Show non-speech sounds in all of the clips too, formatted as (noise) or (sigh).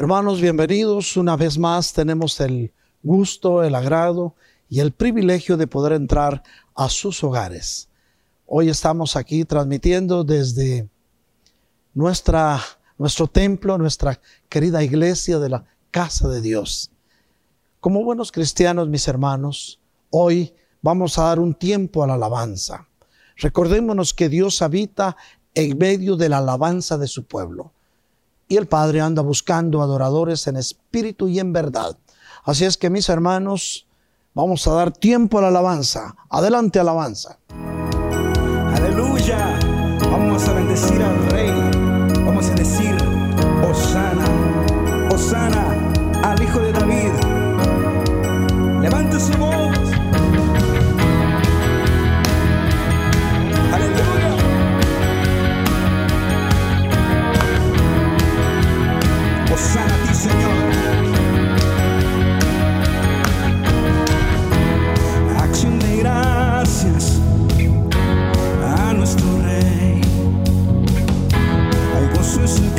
Hermanos, bienvenidos. Una vez más tenemos el gusto, el agrado y el privilegio de poder entrar a sus hogares. Hoy estamos aquí transmitiendo desde nuestra, nuestro templo, nuestra querida iglesia de la casa de Dios. Como buenos cristianos, mis hermanos, hoy vamos a dar un tiempo a la alabanza. Recordémonos que Dios habita en medio de la alabanza de su pueblo y el Padre anda buscando adoradores en espíritu y en verdad. Así es que mis hermanos, vamos a dar tiempo a la alabanza. Adelante alabanza. Aleluya. Vamos a bendecir al Rey. Vamos a decir, Osana, Osana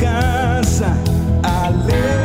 gozo en su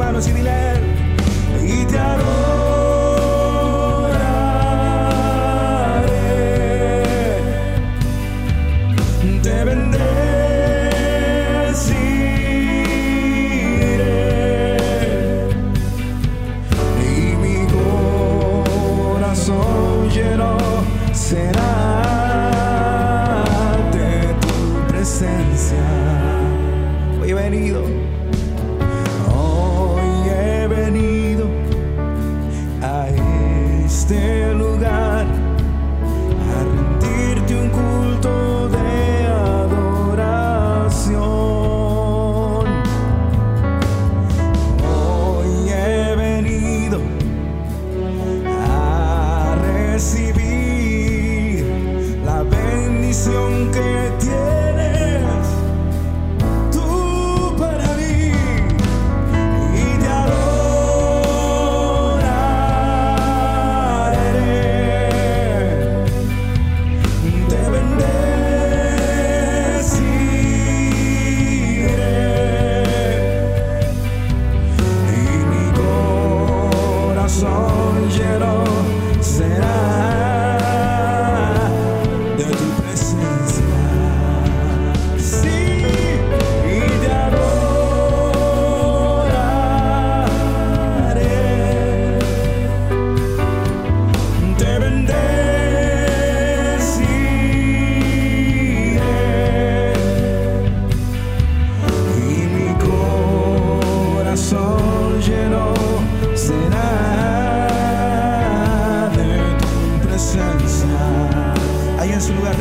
manos y dile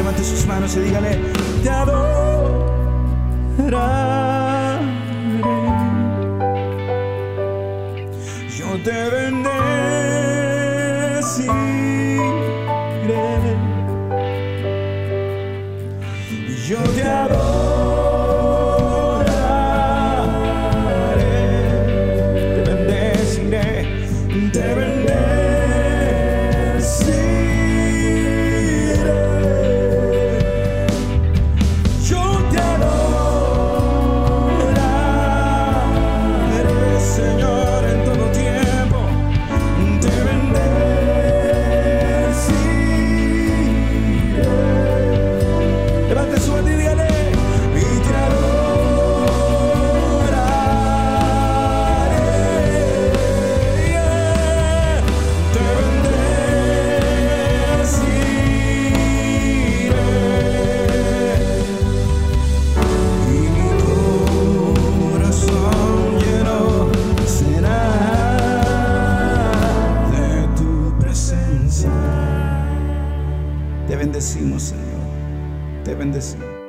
levante sus manos y dígale, te adoraré. Yo te bendeciré.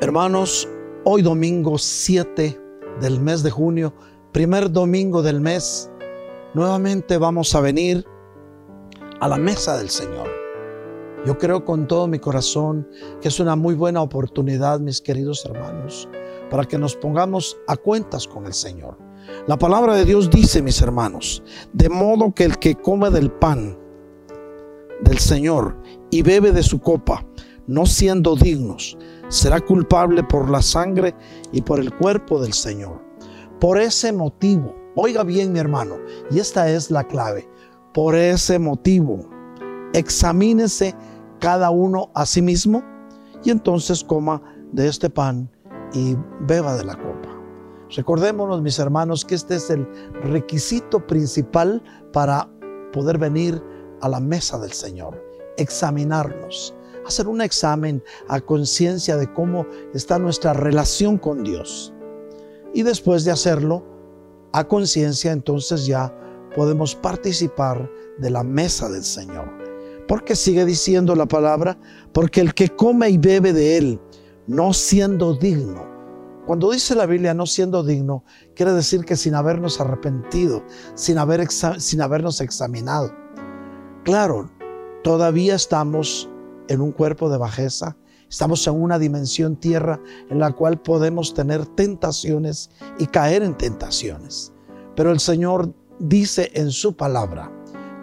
Hermanos, hoy domingo 7 del mes de junio, primer domingo del mes, nuevamente vamos a venir a la mesa del Señor. Yo creo con todo mi corazón que es una muy buena oportunidad, mis queridos hermanos, para que nos pongamos a cuentas con el Señor. La palabra de Dios dice, mis hermanos, de modo que el que come del pan del Señor y bebe de su copa, no siendo dignos, será culpable por la sangre y por el cuerpo del Señor. Por ese motivo, oiga bien mi hermano, y esta es la clave, por ese motivo, examínese cada uno a sí mismo y entonces coma de este pan y beba de la copa. Recordémonos, mis hermanos, que este es el requisito principal para poder venir a la mesa del Señor. examinarnos, hacer un examen a conciencia de cómo está nuestra relación con Dios. Y después de hacerlo a conciencia, entonces ya podemos participar de la mesa del Señor. Porque sigue diciendo la palabra, porque el que come y bebe de él, no siendo digno. Cuando dice la Biblia no siendo digno, quiere decir que sin habernos arrepentido, sin, haber sin habernos examinado. Claro, todavía estamos en un cuerpo de bajeza, estamos en una dimensión tierra en la cual podemos tener tentaciones y caer en tentaciones. Pero el Señor dice en su palabra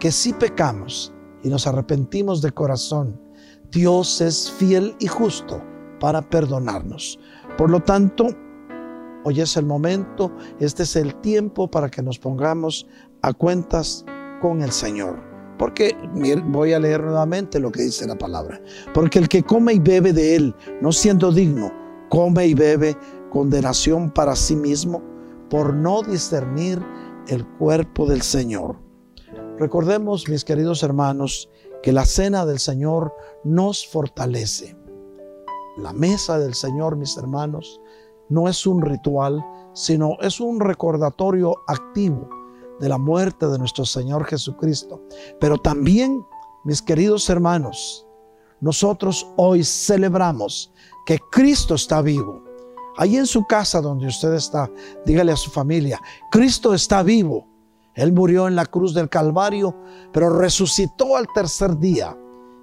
que si pecamos y nos arrepentimos de corazón, Dios es fiel y justo para perdonarnos. Por lo tanto, hoy es el momento, este es el tiempo para que nos pongamos a cuentas con el Señor. Porque voy a leer nuevamente lo que dice la palabra. Porque el que come y bebe de él, no siendo digno, come y bebe condenación para sí mismo por no discernir el cuerpo del Señor. Recordemos, mis queridos hermanos, que la cena del Señor nos fortalece. La mesa del Señor, mis hermanos, no es un ritual, sino es un recordatorio activo de la muerte de nuestro Señor Jesucristo. Pero también, mis queridos hermanos, nosotros hoy celebramos que Cristo está vivo. Ahí en su casa donde usted está, dígale a su familia, Cristo está vivo. Él murió en la cruz del Calvario, pero resucitó al tercer día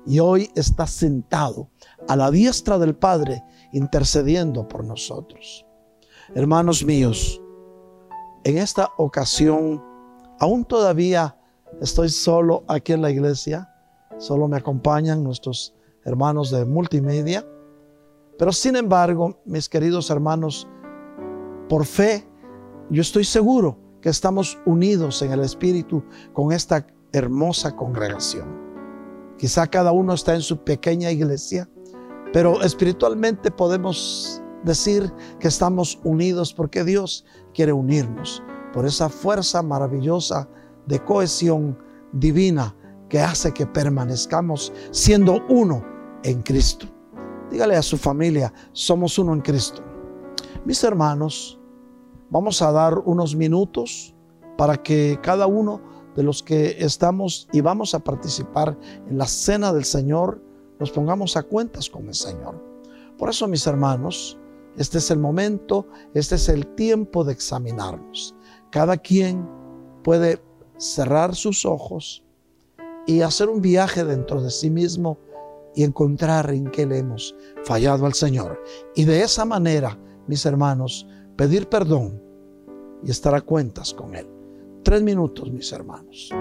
y hoy está sentado a la diestra del Padre intercediendo por nosotros. Hermanos míos, en esta ocasión, aún todavía estoy solo aquí en la iglesia, solo me acompañan nuestros hermanos de multimedia. Pero sin embargo, mis queridos hermanos, por fe, yo estoy seguro que estamos unidos en el Espíritu con esta hermosa congregación. Quizá cada uno está en su pequeña iglesia, pero espiritualmente podemos decir que estamos unidos porque Dios quiere unirnos por esa fuerza maravillosa de cohesión divina que hace que permanezcamos siendo uno en Cristo. Dígale a su familia, somos uno en Cristo. Mis hermanos, vamos a dar unos minutos para que cada uno de los que estamos y vamos a participar en la cena del Señor, nos pongamos a cuentas con el Señor. Por eso, mis hermanos, este es el momento, este es el tiempo de examinarnos. Cada quien puede cerrar sus ojos y hacer un viaje dentro de sí mismo y encontrar en qué le hemos fallado al Señor. Y de esa manera, mis hermanos, pedir perdón y estar a cuentas con Él. Tres minutos, mis hermanos.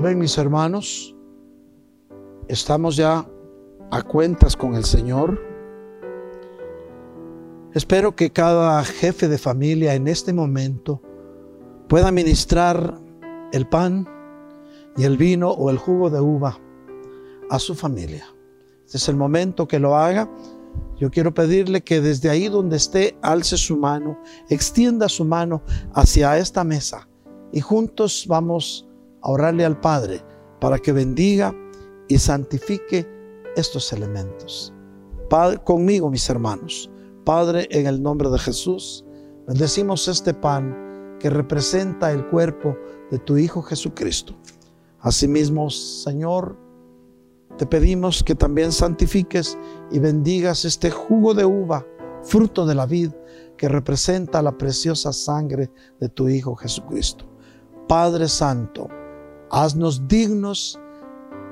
Mis hermanos. Estamos ya a cuentas con el Señor. Espero que cada jefe de familia en este momento pueda ministrar el pan y el vino o el jugo de uva a su familia. Este es el momento que lo haga. Yo quiero pedirle que desde ahí donde esté, alce su mano, extienda su mano hacia esta mesa y juntos vamos a orarle al Padre para que bendiga y santifique estos elementos. Padre, conmigo, mis hermanos. Padre, en el nombre de Jesús, bendecimos este pan que representa el cuerpo de tu Hijo Jesucristo. Asimismo, Señor, te pedimos que también santifiques y bendigas este jugo de uva, fruto de la vid, que representa la preciosa sangre de tu Hijo Jesucristo. Padre Santo, haznos dignos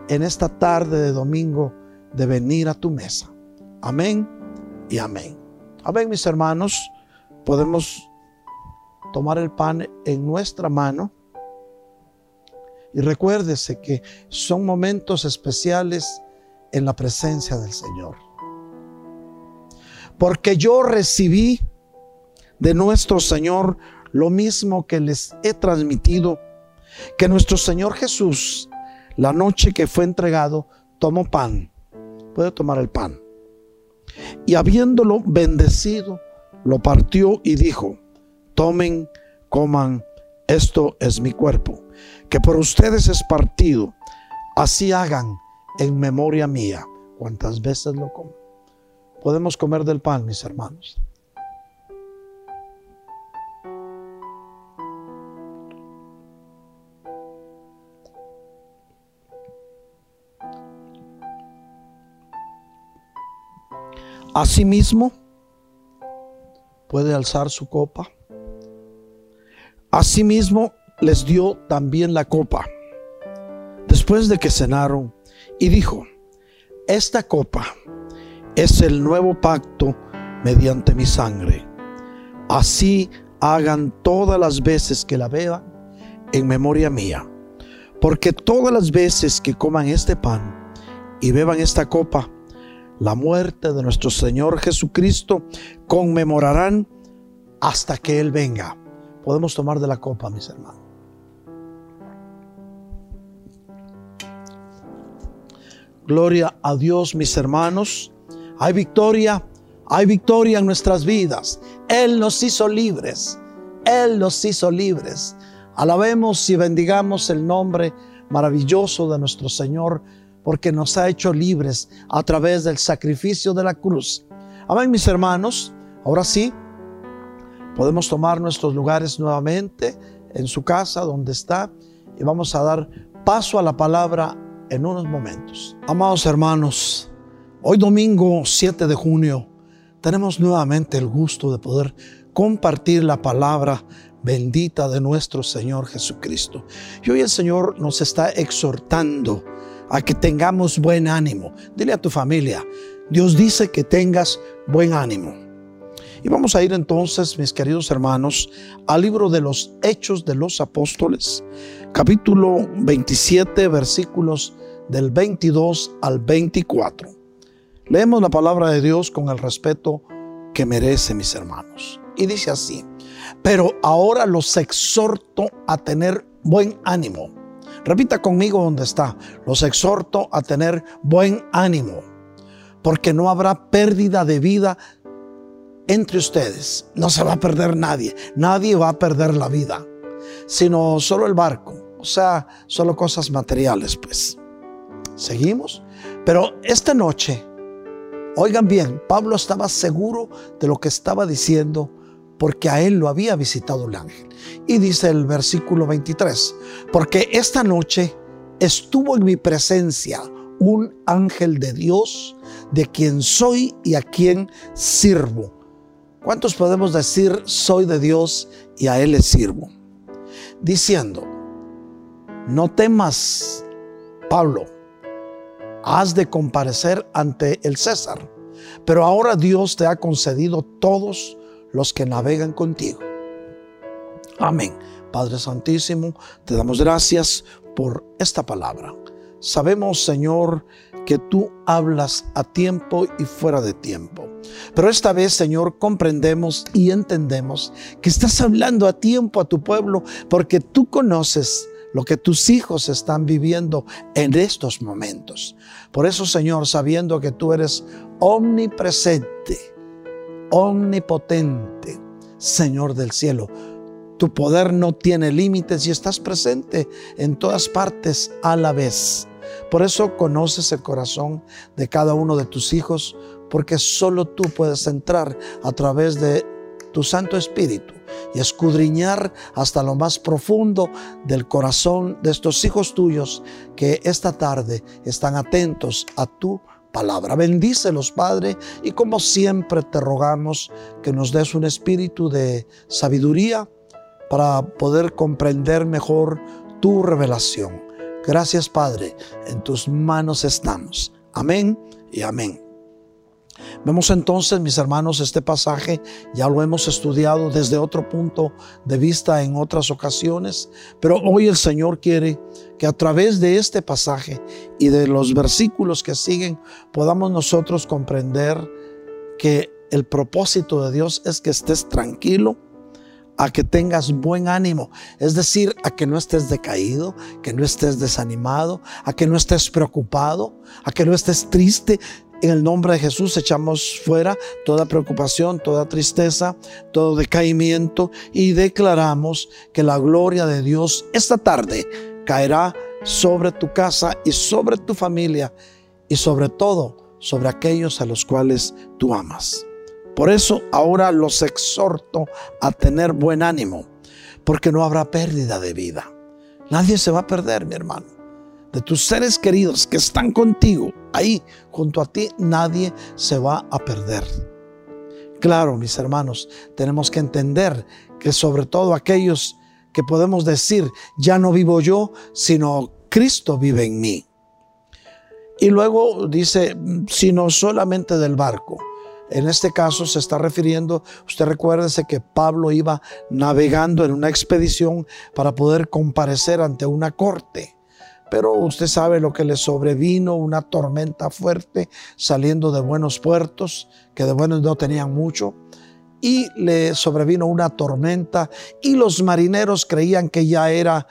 en esta tarde de domingo de venir a tu mesa. Amén y amén. Amén, mis hermanos. Podemos tomar el pan en nuestra mano. Y recuérdese que son momentos especiales en la presencia del Señor. Porque yo recibí de nuestro Señor lo mismo que les he transmitido, que nuestro Señor Jesús, la noche que fue entregado, tomó pan. Puede tomar el pan. Y habiéndolo bendecido, lo partió y dijo, tomen, coman, esto es mi cuerpo, que por ustedes es partido, así hagan en memoria mía. ¿Cuántas veces lo comen? Podemos comer del pan, mis hermanos. Asimismo, puede alzar su copa Asimismo les dio también la copa, después de que cenaron, y dijo, esta copa es el nuevo pacto mediante mi sangre. Así hagan todas las veces que la beban en memoria mía. Porque todas las veces que coman este pan y beban esta copa, la muerte de nuestro Señor Jesucristo conmemorarán hasta que Él venga. Podemos tomar de la copa, mis hermanos. Gloria a Dios, mis hermanos. Hay victoria, hay victoria en nuestras vidas. Él nos hizo libres. Él nos hizo libres. Alabemos y bendigamos el nombre maravilloso de nuestro Señor, porque nos ha hecho libres a través del sacrificio de la cruz. Amén, mis hermanos. Ahora sí, Podemos tomar nuestros lugares nuevamente en su casa, donde está, y vamos a dar paso a la palabra en unos momentos. Amados hermanos, hoy domingo 7 de junio tenemos nuevamente el gusto de poder compartir la palabra bendita de nuestro Señor Jesucristo. Y hoy el Señor nos está exhortando a que tengamos buen ánimo. Dile a tu familia, Dios dice que tengas buen ánimo. Y vamos a ir entonces, mis queridos hermanos, al libro de los Hechos de los Apóstoles, capítulo 27, versículos del 22 al 24. Leemos la palabra de Dios con el respeto que merece, mis hermanos. Y dice así, pero ahora los exhorto a tener buen ánimo. Repita conmigo donde está. Los exhorto a tener buen ánimo, porque no habrá pérdida de vida entre ustedes. No se va a perder nadie. Nadie va a perder la vida, sino solo el barco. O sea, solo cosas materiales, pues. Seguimos. Pero esta noche, oigan bien, Pablo estaba seguro de lo que estaba diciendo porque a él lo había visitado el ángel. Y dice el versículo 23, porque esta noche estuvo en mi presencia un ángel de Dios, de quien soy y a quien sirvo ¿Cuántos podemos decir, soy de Dios y a Él le sirvo? Diciendo, no temas, Pablo, has de comparecer ante el César, pero ahora Dios te ha concedido todos los que navegan contigo. Amén. Padre Santísimo, te damos gracias por esta palabra. Sabemos, Señor, que tú hablas a tiempo y fuera de tiempo. Pero esta vez, Señor, comprendemos y entendemos que estás hablando a tiempo a tu pueblo porque tú conoces lo que tus hijos están viviendo en estos momentos. Por eso, Señor, sabiendo que tú eres omnipresente, omnipotente, Señor del cielo, tu poder no tiene límites y estás presente en todas partes a la vez. Por eso conoces el corazón de cada uno de tus hijos, porque solo tú puedes entrar a través de tu Santo Espíritu y escudriñar hasta lo más profundo del corazón de estos hijos tuyos que esta tarde están atentos a tu palabra. Bendícelos, Padre, y como siempre te rogamos que nos des un espíritu de sabiduría para poder comprender mejor tu revelación. Gracias, Padre, en tus manos estamos. Amén y amén. Vemos entonces, mis hermanos, este pasaje, ya lo hemos estudiado desde otro punto de vista en otras ocasiones, pero hoy el Señor quiere que a través de este pasaje y de los versículos que siguen podamos nosotros comprender que el propósito de Dios es que estés tranquilo, a que tengas buen ánimo, es decir, a que no estés decaído, que no estés desanimado, a que no estés preocupado, a que no estés triste, en el nombre de Jesús echamos fuera toda preocupación, toda tristeza, todo decaimiento y declaramos que la gloria de Dios esta tarde caerá sobre tu casa y sobre tu familia y sobre todo sobre aquellos a los cuales tú amas. Por eso ahora los exhorto a tener buen ánimo, porque no habrá pérdida de vida. Nadie se va a perder, mi hermano de tus seres queridos que están contigo, ahí junto a ti, nadie se va a perder. Claro, mis hermanos, tenemos que entender que sobre todo aquellos que podemos decir, ya no vivo yo, sino Cristo vive en mí. Y luego dice, sino solamente del barco. En este caso se está refiriendo, usted recuérdese que Pablo iba navegando en una expedición para poder comparecer ante una corte. Pero usted sabe lo que le sobrevino, una tormenta fuerte saliendo de buenos puertos, que de buenos no tenían mucho, y le sobrevino una tormenta y los marineros creían que ya era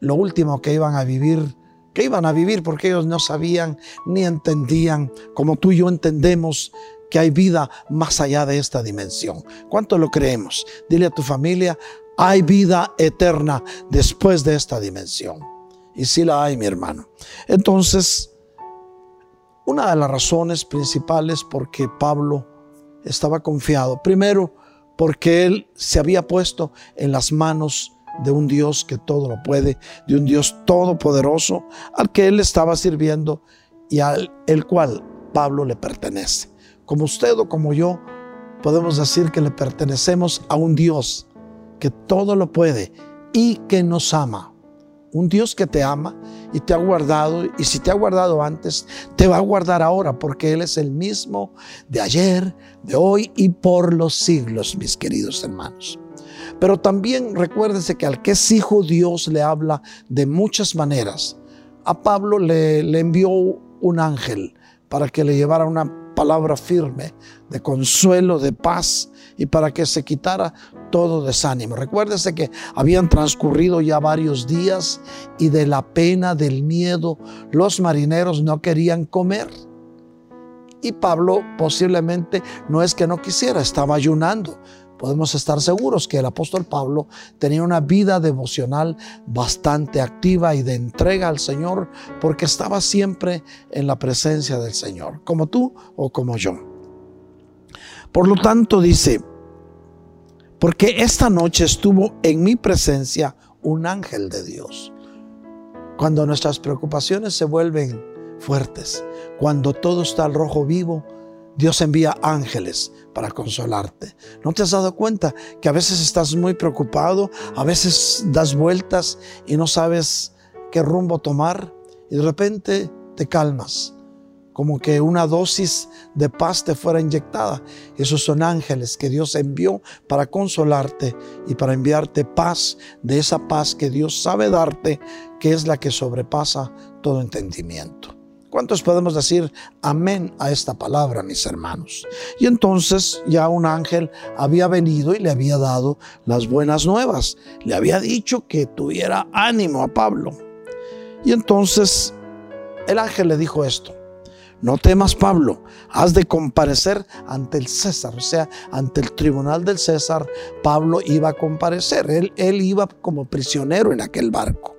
lo último que iban a vivir, que iban a vivir porque ellos no sabían ni entendían, como tú y yo entendemos, que hay vida más allá de esta dimensión. ¿Cuánto lo creemos? Dile a tu familia, hay vida eterna después de esta dimensión. Y sí la hay, mi hermano. Entonces, una de las razones principales por que Pablo estaba confiado, primero, porque él se había puesto en las manos de un Dios que todo lo puede, de un Dios todopoderoso al que él estaba sirviendo y al el cual Pablo le pertenece. Como usted o como yo, podemos decir que le pertenecemos a un Dios que todo lo puede y que nos ama un Dios que te ama y te ha guardado, y si te ha guardado antes, te va a guardar ahora, porque Él es el mismo de ayer, de hoy y por los siglos, mis queridos hermanos. Pero también recuérdese que al que es hijo Dios le habla de muchas maneras. A Pablo le, le envió un ángel para que le llevara una palabra firme de consuelo, de paz y para que se quitara todo desánimo. Recuérdese que habían transcurrido ya varios días y de la pena, del miedo, los marineros no querían comer. Y Pablo posiblemente no es que no quisiera, estaba ayunando. Podemos estar seguros que el apóstol Pablo tenía una vida devocional bastante activa y de entrega al Señor porque estaba siempre en la presencia del Señor, como tú o como yo. Por lo tanto dice, porque esta noche estuvo en mi presencia un ángel de Dios. Cuando nuestras preocupaciones se vuelven fuertes, cuando todo está al rojo vivo, Dios envía ángeles para consolarte. ¿No te has dado cuenta que a veces estás muy preocupado, a veces das vueltas y no sabes qué rumbo tomar y de repente te calmas? Como que una dosis de paz te fuera inyectada. Esos son ángeles que Dios envió para consolarte y para enviarte paz, de esa paz que Dios sabe darte, que es la que sobrepasa todo entendimiento. ¿Cuántos podemos decir amén a esta palabra, mis hermanos? Y entonces ya un ángel había venido y le había dado las buenas nuevas. Le había dicho que tuviera ánimo a Pablo. Y entonces el ángel le dijo esto. No temas, Pablo, has de comparecer ante el César, o sea, ante el tribunal del César, Pablo iba a comparecer, él, él iba como prisionero en aquel barco.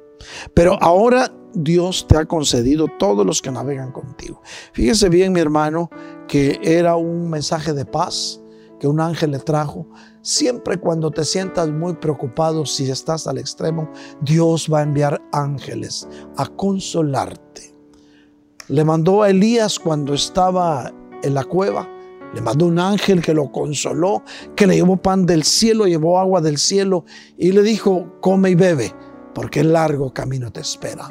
Pero ahora Dios te ha concedido todos los que navegan contigo. Fíjese bien, mi hermano, que era un mensaje de paz, que un ángel le trajo. Siempre cuando te sientas muy preocupado, si estás al extremo, Dios va a enviar ángeles a consolarte. Le mandó a Elías cuando estaba en la cueva. Le mandó un ángel que lo consoló, que le llevó pan del cielo, llevó agua del cielo y le dijo, come y bebe, porque el largo camino te espera.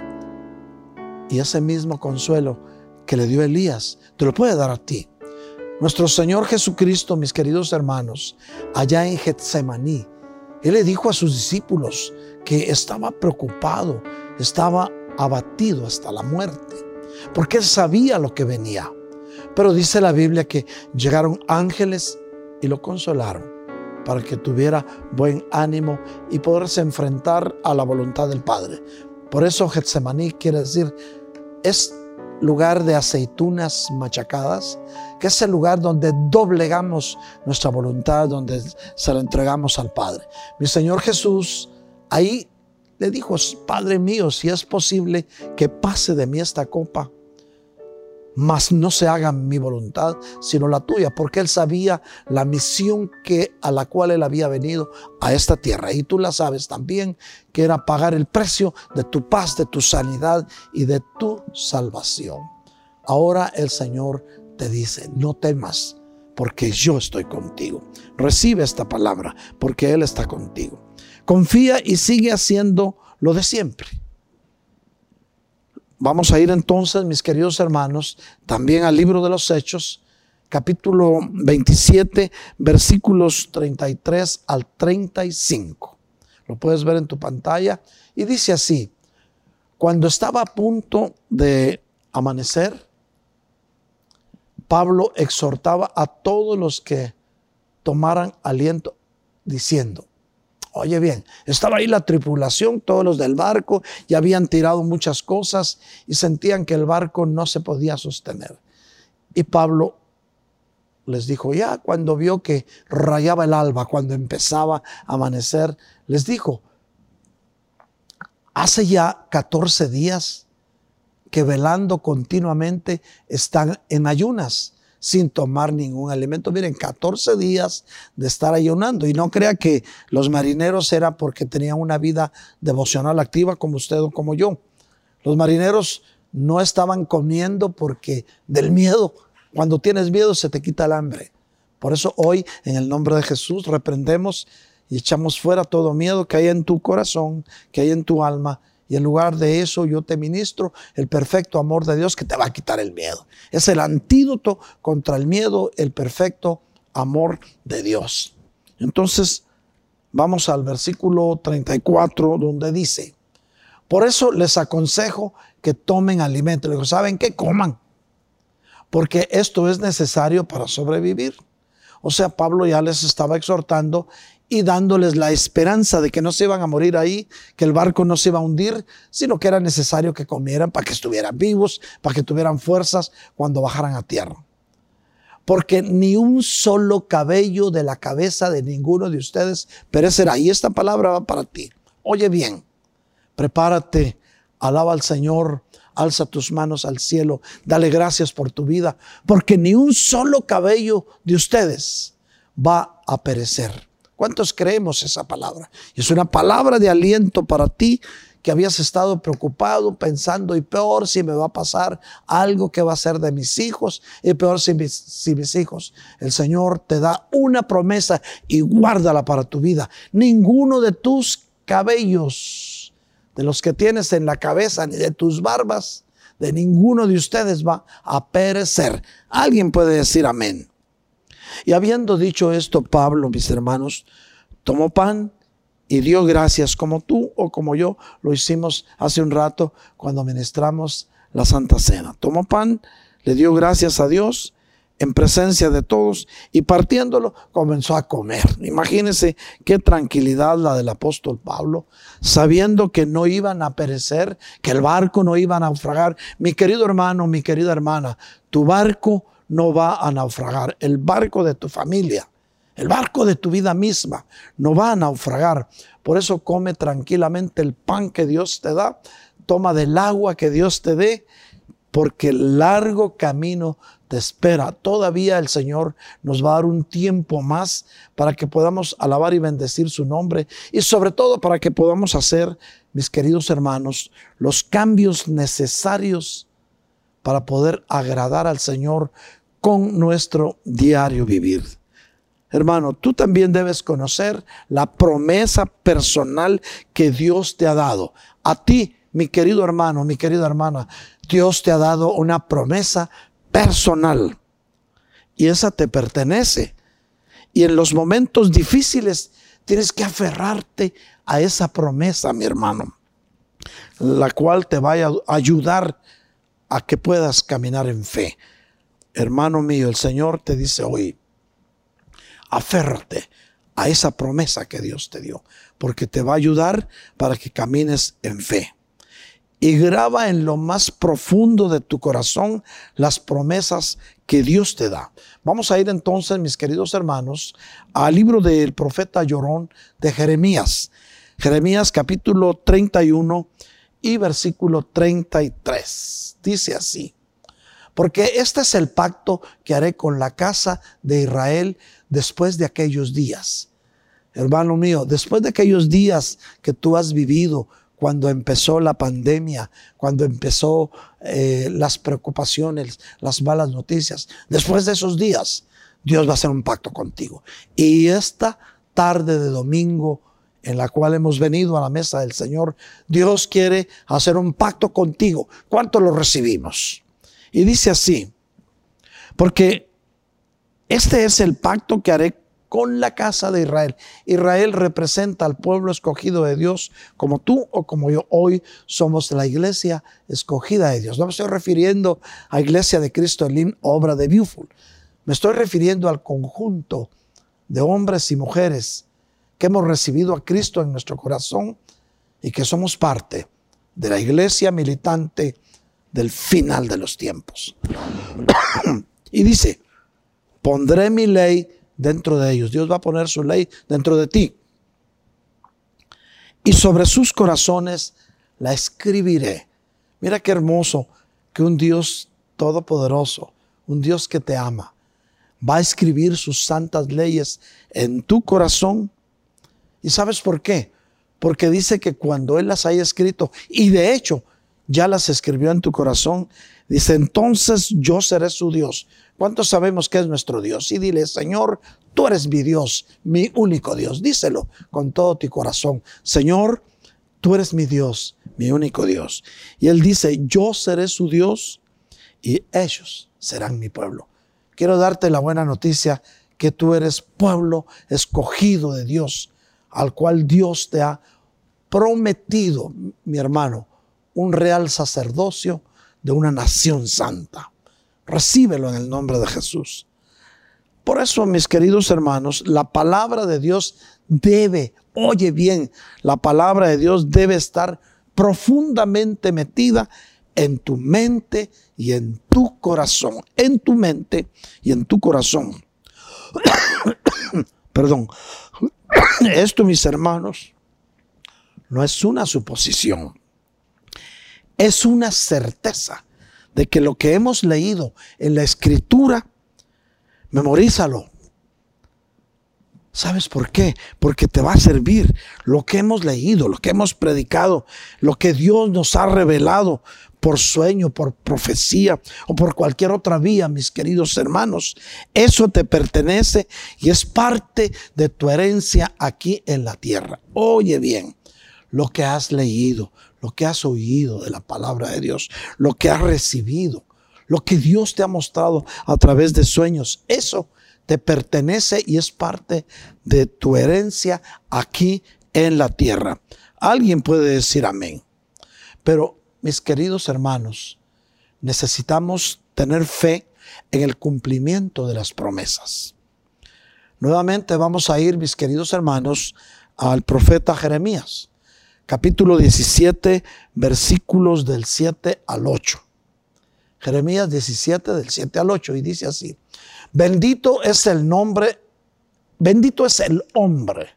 Y ese mismo consuelo que le dio Elías, te lo puede dar a ti. Nuestro Señor Jesucristo, mis queridos hermanos, allá en Getsemaní, Él le dijo a sus discípulos que estaba preocupado, estaba abatido hasta la muerte, porque Él sabía lo que venía. Pero dice la Biblia que llegaron ángeles y lo consolaron para que tuviera buen ánimo y poderse enfrentar a la voluntad del Padre. Por eso Getsemaní quiere decir, es lugar de aceitunas machacadas, que es el lugar donde doblegamos nuestra voluntad, donde se la entregamos al Padre. Mi Señor Jesús ahí le dijo, Padre mío, si es posible que pase de mí esta copa, mas no se haga mi voluntad, sino la tuya, porque él sabía la misión que a la cual él había venido a esta tierra. Y tú la sabes también, que era pagar el precio de tu paz, de tu sanidad y de tu salvación. Ahora el Señor te dice, no temas, porque yo estoy contigo. Recibe esta palabra, porque Él está contigo. Confía y sigue haciendo lo de siempre. Vamos a ir entonces, mis queridos hermanos, también al libro de los Hechos, capítulo 27, versículos 33 al 35. Lo puedes ver en tu pantalla. Y dice así, cuando estaba a punto de amanecer, Pablo exhortaba a todos los que tomaran aliento diciendo, Oye bien, estaba ahí la tripulación, todos los del barco, ya habían tirado muchas cosas y sentían que el barco no se podía sostener. Y Pablo les dijo, ya cuando vio que rayaba el alba, cuando empezaba a amanecer, les dijo, hace ya 14 días que velando continuamente están en ayunas sin tomar ningún alimento. Miren, 14 días de estar ayunando. Y no crea que los marineros era porque tenían una vida devocional activa como usted o como yo. Los marineros no estaban comiendo porque del miedo. Cuando tienes miedo se te quita el hambre. Por eso hoy, en el nombre de Jesús, reprendemos y echamos fuera todo miedo que hay en tu corazón, que hay en tu alma y en lugar de eso yo te ministro el perfecto amor de Dios que te va a quitar el miedo. Es el antídoto contra el miedo, el perfecto amor de Dios. Entonces, vamos al versículo 34 donde dice, por eso les aconsejo que tomen alimento. Les digo, ¿saben qué? Coman. Porque esto es necesario para sobrevivir. O sea, Pablo ya les estaba exhortando y dándoles la esperanza de que no se iban a morir ahí, que el barco no se iba a hundir, sino que era necesario que comieran para que estuvieran vivos, para que tuvieran fuerzas cuando bajaran a tierra. Porque ni un solo cabello de la cabeza de ninguno de ustedes perecerá. Y esta palabra va para ti. Oye bien, prepárate, alaba al Señor, alza tus manos al cielo, dale gracias por tu vida, porque ni un solo cabello de ustedes va a perecer. ¿Cuántos creemos esa palabra? Es una palabra de aliento para ti que habías estado preocupado pensando, y peor si me va a pasar algo que va a ser de mis hijos, y peor si mis, si mis hijos. El Señor te da una promesa y guárdala para tu vida. Ninguno de tus cabellos, de los que tienes en la cabeza, ni de tus barbas, de ninguno de ustedes va a perecer. Alguien puede decir amén. Y habiendo dicho esto, Pablo, mis hermanos, tomó pan y dio gracias como tú o como yo lo hicimos hace un rato cuando ministramos la Santa Cena. Tomó pan, le dio gracias a Dios en presencia de todos y partiéndolo comenzó a comer. Imagínense qué tranquilidad la del apóstol Pablo, sabiendo que no iban a perecer, que el barco no iba a naufragar. Mi querido hermano, mi querida hermana, tu barco no va a naufragar. El barco de tu familia, el barco de tu vida misma, no va a naufragar. Por eso come tranquilamente el pan que Dios te da, toma del agua que Dios te dé, porque largo camino te espera. Todavía el Señor nos va a dar un tiempo más para que podamos alabar y bendecir su nombre y sobre todo para que podamos hacer, mis queridos hermanos, los cambios necesarios para poder agradar al Señor con nuestro diario vivir. Hermano, tú también debes conocer la promesa personal que Dios te ha dado. A ti, mi querido hermano, mi querida hermana, Dios te ha dado una promesa personal y esa te pertenece. Y en los momentos difíciles tienes que aferrarte a esa promesa, mi hermano, la cual te vaya a ayudar a que puedas caminar en fe. Hermano mío, el Señor te dice hoy, aférrate a esa promesa que Dios te dio, porque te va a ayudar para que camines en fe y graba en lo más profundo de tu corazón las promesas que Dios te da. Vamos a ir entonces, mis queridos hermanos, al libro del profeta Llorón de Jeremías. Jeremías capítulo 31 y versículo 33. Dice así, porque este es el pacto que haré con la casa de Israel después de aquellos días. Hermano mío, después de aquellos días que tú has vivido, cuando empezó la pandemia, cuando empezó eh, las preocupaciones, las malas noticias. Después de esos días, Dios va a hacer un pacto contigo. Y esta tarde de domingo en la cual hemos venido a la mesa del Señor, Dios quiere hacer un pacto contigo. ¿Cuánto lo recibimos? Y dice así, porque este es el pacto que haré con la casa de Israel. Israel representa al pueblo escogido de Dios, como tú o como yo. Hoy somos la iglesia escogida de Dios. No me estoy refiriendo a Iglesia de Cristo en obra de Beautiful. Me estoy refiriendo al conjunto de hombres y mujeres que hemos recibido a Cristo en nuestro corazón y que somos parte de la iglesia militante del final de los tiempos. (coughs) y dice, pondré mi ley dentro de ellos. Dios va a poner su ley dentro de ti. Y sobre sus corazones la escribiré. Mira qué hermoso que un Dios todopoderoso, un Dios que te ama, va a escribir sus santas leyes en tu corazón. ¿Y sabes por qué? Porque dice que cuando Él las haya escrito, y de hecho ya las escribió en tu corazón, dice, entonces yo seré su Dios. ¿Cuántos sabemos que es nuestro Dios? Y dile, Señor, tú eres mi Dios, mi único Dios. Díselo con todo tu corazón. Señor, tú eres mi Dios, mi único Dios. Y Él dice, yo seré su Dios y ellos serán mi pueblo. Quiero darte la buena noticia que tú eres pueblo escogido de Dios, al cual Dios te ha prometido, mi hermano, un real sacerdocio de una nación santa. Recíbelo en el nombre de Jesús. Por eso, mis queridos hermanos, la palabra de Dios debe, oye bien, la palabra de Dios debe estar profundamente metida en tu mente y en tu corazón, en tu mente y en tu corazón. (coughs) Perdón. (coughs) Esto, mis hermanos, no es una suposición, es una certeza de que lo que hemos leído en la escritura, memorízalo. ¿Sabes por qué? Porque te va a servir lo que hemos leído, lo que hemos predicado, lo que Dios nos ha revelado por sueño, por profecía o por cualquier otra vía, mis queridos hermanos. Eso te pertenece y es parte de tu herencia aquí en la tierra. Oye bien, lo que has leído, lo que has oído de la palabra de Dios, lo que has recibido, lo que Dios te ha mostrado a través de sueños, eso te pertenece y es parte de tu herencia aquí en la tierra. Alguien puede decir amén. Pero mis queridos hermanos, necesitamos tener fe en el cumplimiento de las promesas. Nuevamente vamos a ir, mis queridos hermanos, al profeta Jeremías capítulo 17, versículos del 7 al 8. Jeremías 17 del 7 al 8 y dice así, bendito es el nombre, bendito es el hombre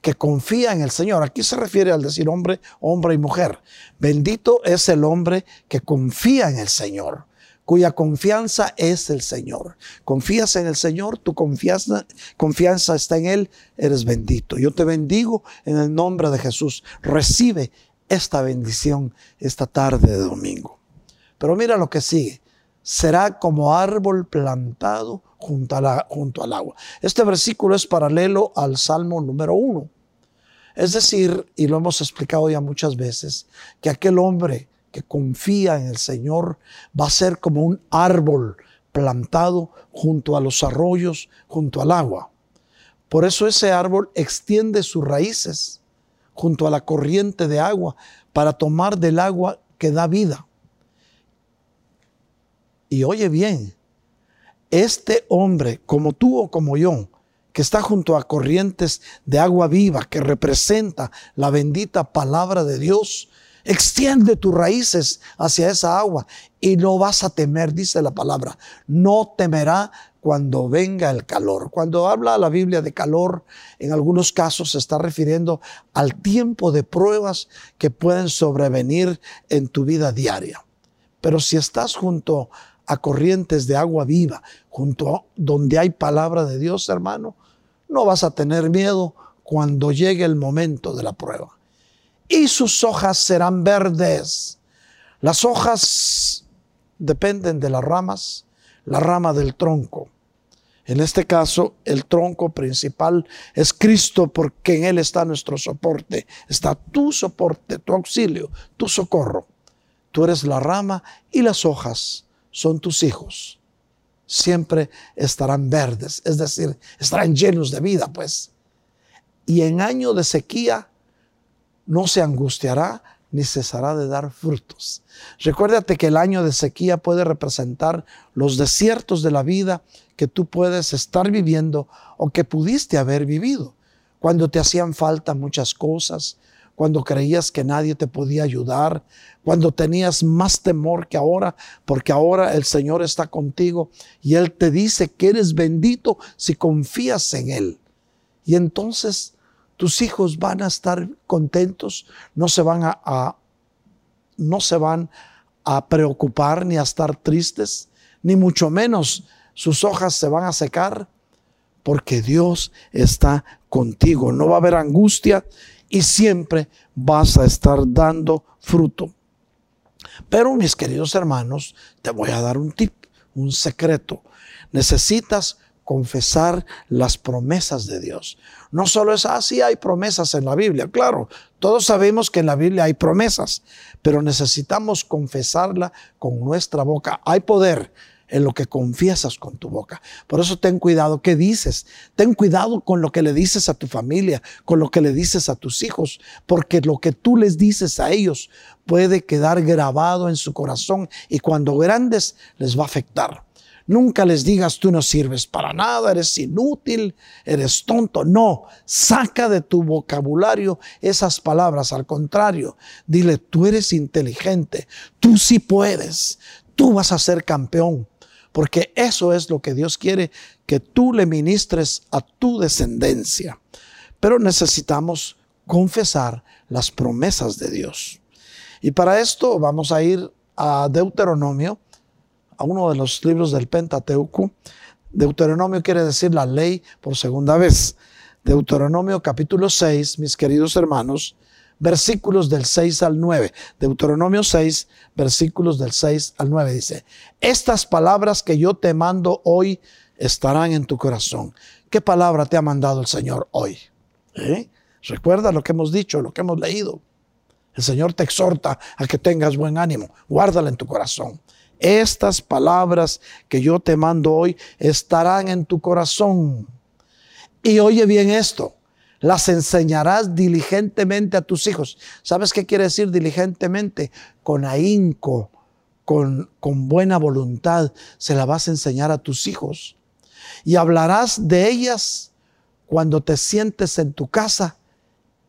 que confía en el Señor. Aquí se refiere al decir hombre, hombre y mujer. Bendito es el hombre que confía en el Señor, cuya confianza es el Señor. Confías en el Señor, tu confianza, confianza está en Él, eres bendito. Yo te bendigo en el nombre de Jesús. Recibe esta bendición esta tarde de domingo. Pero mira lo que sigue. Será como árbol plantado junto, junto al agua. Este versículo es paralelo al Salmo número uno. Es decir, y lo hemos explicado ya muchas veces, que aquel hombre que confía en el Señor va a ser como un árbol plantado junto a los arroyos, junto al agua. Por eso ese árbol extiende sus raíces junto a la corriente de agua para tomar del agua que da vida. Y oye bien, este hombre, como tú o como yo, que está junto a corrientes de agua viva, que representa la bendita palabra de Dios, extiende tus raíces hacia esa agua y no vas a temer, dice la palabra, no temerá cuando venga el calor. Cuando habla la Biblia de calor, en algunos casos se está refiriendo al tiempo de pruebas que pueden sobrevenir en tu vida diaria. Pero si estás junto a corrientes de agua viva, junto a donde hay palabra de Dios, hermano, no vas a tener miedo cuando llegue el momento de la prueba. Y sus hojas serán verdes. Las hojas dependen de las ramas, la rama del tronco. En este caso, el tronco principal es Cristo porque en Él está nuestro soporte, está tu soporte, tu auxilio, tu socorro. Tú eres la rama y las hojas son tus hijos. Siempre estarán verdes, es decir, estarán llenos de vida, pues. Y en año de sequía no se angustiará ni cesará de dar frutos. Recuérdate que el año de sequía puede representar los desiertos de la vida que tú puedes estar viviendo o que pudiste haber vivido, cuando te hacían falta muchas cosas, cuando creías que nadie te podía ayudar, cuando tenías más temor que ahora, porque ahora el Señor está contigo y Él te dice que eres bendito si confías en Él. Y entonces tus hijos van a estar contentos, no se van a, no se van a preocupar ni a estar tristes, ni mucho menos sus hojas se van a secar, porque Dios está contigo. No va a haber angustia y siempre vas a estar dando fruto. Pero mis queridos hermanos, te voy a dar un tip, un secreto. Necesitas confesar las promesas de Dios. No solo es así, ah, hay promesas en la Biblia, claro, todos sabemos que en la Biblia hay promesas, pero necesitamos confesarla con nuestra boca. Hay poder en lo que confiesas con tu boca. Por eso ten cuidado qué dices. Ten cuidado con lo que le dices a tu familia, con lo que le dices a tus hijos, porque lo que tú les dices a ellos puede quedar grabado en su corazón y cuando grandes les va a afectar. Nunca les digas tú no sirves para nada, eres inútil, eres tonto. No, saca de tu vocabulario esas palabras. Al contrario, dile, tú eres inteligente, tú sí puedes, tú vas a ser campeón. Porque eso es lo que Dios quiere, que tú le ministres a tu descendencia. Pero necesitamos confesar las promesas de Dios. Y para esto vamos a ir a Deuteronomio a uno de los libros del Pentateuco. Deuteronomio quiere decir la ley por segunda vez. Deuteronomio capítulo 6, mis queridos hermanos, versículos del 6 al 9. Deuteronomio 6, versículos del 6 al 9 dice, estas palabras que yo te mando hoy estarán en tu corazón. ¿Qué palabra te ha mandado el Señor hoy? ¿Eh? Recuerda lo que hemos dicho, lo que hemos leído. El Señor te exhorta a que tengas buen ánimo. Guárdala en tu corazón. Estas palabras que yo te mando hoy estarán en tu corazón. Y oye bien esto, las enseñarás diligentemente a tus hijos. ¿Sabes qué quiere decir diligentemente? Con ahínco, con, con buena voluntad, se la vas a enseñar a tus hijos. Y hablarás de ellas cuando te sientes en tu casa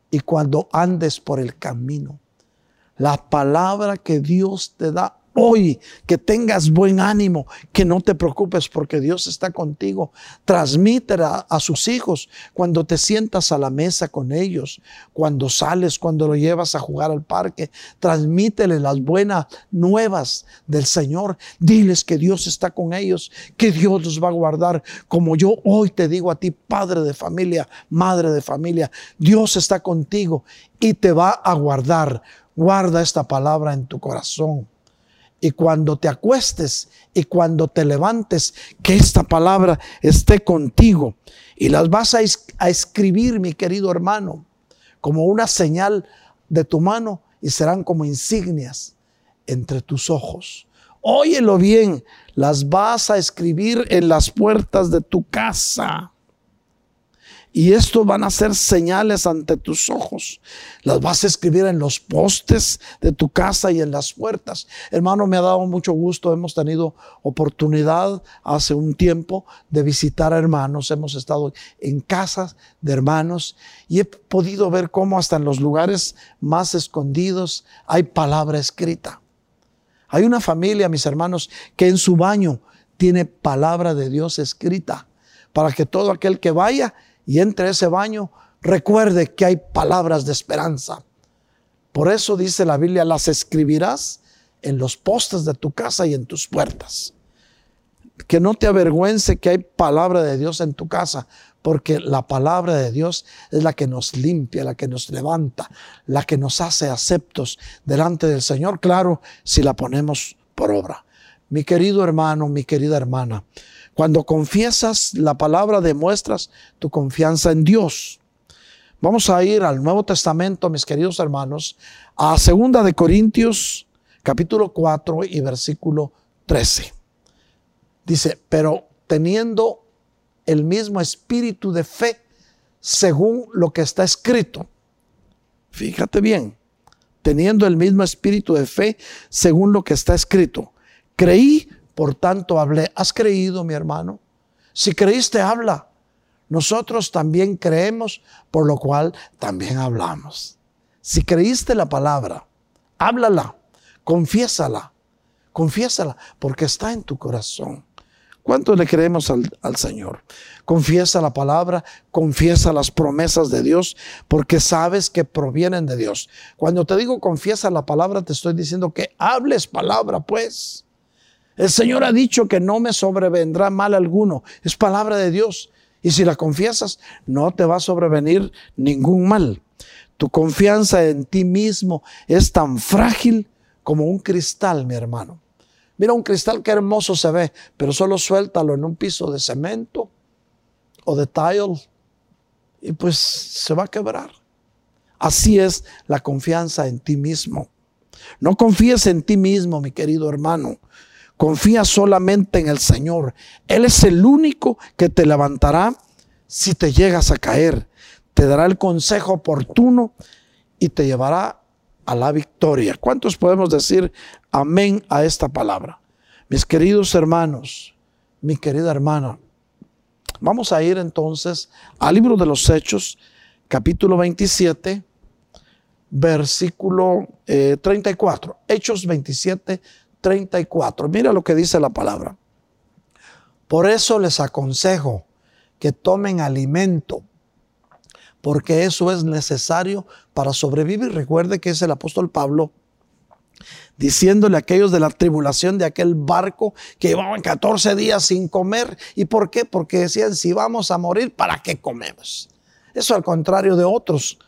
y cuando andes por el camino. La palabra que Dios te da hoy, que tengas buen ánimo, que no te preocupes porque Dios está contigo. Transmítela a sus hijos cuando te sientas a la mesa con ellos, cuando sales, cuando lo llevas a jugar al parque. Transmítele las buenas nuevas del Señor. Diles que Dios está con ellos, que Dios los va a guardar. Como yo hoy te digo a ti, padre de familia, madre de familia, Dios está contigo y te va a guardar. Guarda esta palabra en tu corazón y cuando te acuestes y cuando te levantes, que esta palabra esté contigo. Y las vas a, a, escribir, mi querido hermano, como una señal de tu mano y serán como insignias entre tus ojos. Óyelo bien, las vas a escribir en las puertas de tu casa y esto van a ser señales ante tus ojos. Las vas a escribir en los postes de tu casa y en las puertas. Hermano, me ha dado mucho gusto. Hemos tenido oportunidad hace un tiempo de visitar a hermanos. Hemos estado en casas de hermanos y he podido ver cómo hasta en los lugares más escondidos hay palabra escrita. Hay una familia, mis hermanos, que en su baño tiene palabra de Dios escrita para que todo aquel que vaya y entre ese baño, recuerde que hay palabras de esperanza. Por eso dice la Biblia, las escribirás en los postes de tu casa y en tus puertas. Que no te avergüence que hay palabra de Dios en tu casa, porque la palabra de Dios es la que nos limpia, la que nos levanta, la que nos hace aceptos delante del Señor, claro, si la ponemos por obra. Mi querido hermano, mi querida hermana, cuando confiesas la palabra, demuestras tu confianza en Dios. Vamos a ir al Nuevo Testamento, mis queridos hermanos, a Segunda de Corintios, capítulo 4 y versículo 13. Dice, pero teniendo el mismo espíritu de fe, según lo que está escrito. Fíjate bien, teniendo el mismo espíritu de fe, según lo que está escrito. Creí, por tanto hablé. ¿Has creído, mi hermano? Si creíste, habla. Nosotros también creemos, por lo cual también hablamos. Si creíste la palabra, háblala, confiésala, confiésala, porque está en tu corazón. ¿Cuánto le creemos al, al, Señor? Confiesa la palabra, confiesa las promesas de Dios, porque sabes que provienen de Dios. Cuando te digo confiesa la palabra, te estoy diciendo que hables palabra, pues. El Señor ha dicho que no me sobrevendrá mal alguno. Es palabra de Dios. Y si la confiesas, no te va a sobrevenir ningún mal. Tu confianza en ti mismo es tan frágil como un cristal, mi hermano. Mira un cristal que hermoso se ve, pero solo suéltalo en un piso de cemento o de tile y pues se va a quebrar. Así es la confianza en ti mismo. No confíes en ti mismo, mi querido hermano. Confía solamente en el Señor. Él es el único que te levantará si te llegas a caer. Te dará el consejo oportuno y te llevará a la victoria. ¿Cuántos podemos decir amén a esta palabra? Mis queridos hermanos, mi querida hermana, vamos a ir entonces al libro de los Hechos, capítulo 27, versículo 34. Eh, Hechos 27, 34. Mira lo que dice la palabra. Por eso les aconsejo que tomen alimento, porque eso es necesario para sobrevivir. Recuerde que es el apóstol Pablo diciéndole a aquellos de la tribulación de aquel barco que llevaban 14 días sin comer. ¿Y por qué? Porque decían, si vamos a morir, ¿para qué comemos? Eso al contrario de otros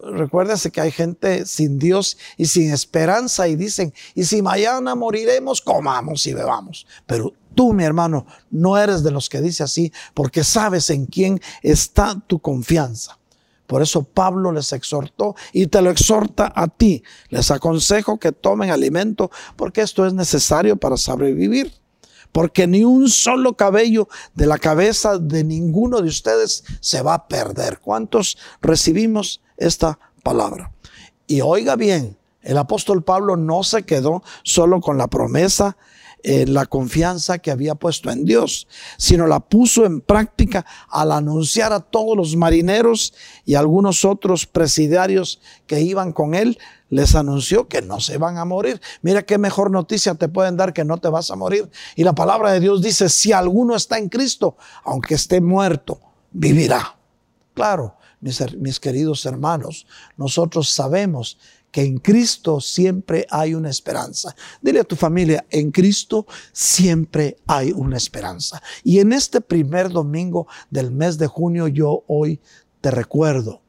Recuérdese que hay gente sin Dios y sin esperanza y dicen, y si mañana moriremos, comamos y bebamos. Pero tú, mi hermano, no eres de los que dice así porque sabes en quién está tu confianza. Por eso Pablo les exhortó y te lo exhorta a ti. Les aconsejo que tomen alimento porque esto es necesario para sobrevivir. Porque ni un solo cabello de la cabeza de ninguno de ustedes se va a perder. ¿Cuántos recibimos esta palabra. Y oiga bien, el apóstol Pablo no se quedó solo con la promesa, en la confianza que había puesto en Dios, sino la puso en práctica al anunciar a todos los marineros y algunos otros presidiarios que iban con él les anunció que no se van a morir. Mira qué mejor noticia te pueden dar que no te vas a morir. Y la palabra de Dios dice, si alguno está en Cristo, aunque esté muerto, vivirá. Claro, mis, queridos hermanos, nosotros sabemos que en Cristo siempre hay una esperanza. Dile a tu familia, en Cristo siempre hay una esperanza. Y en este primer domingo del mes de junio yo hoy te recuerdo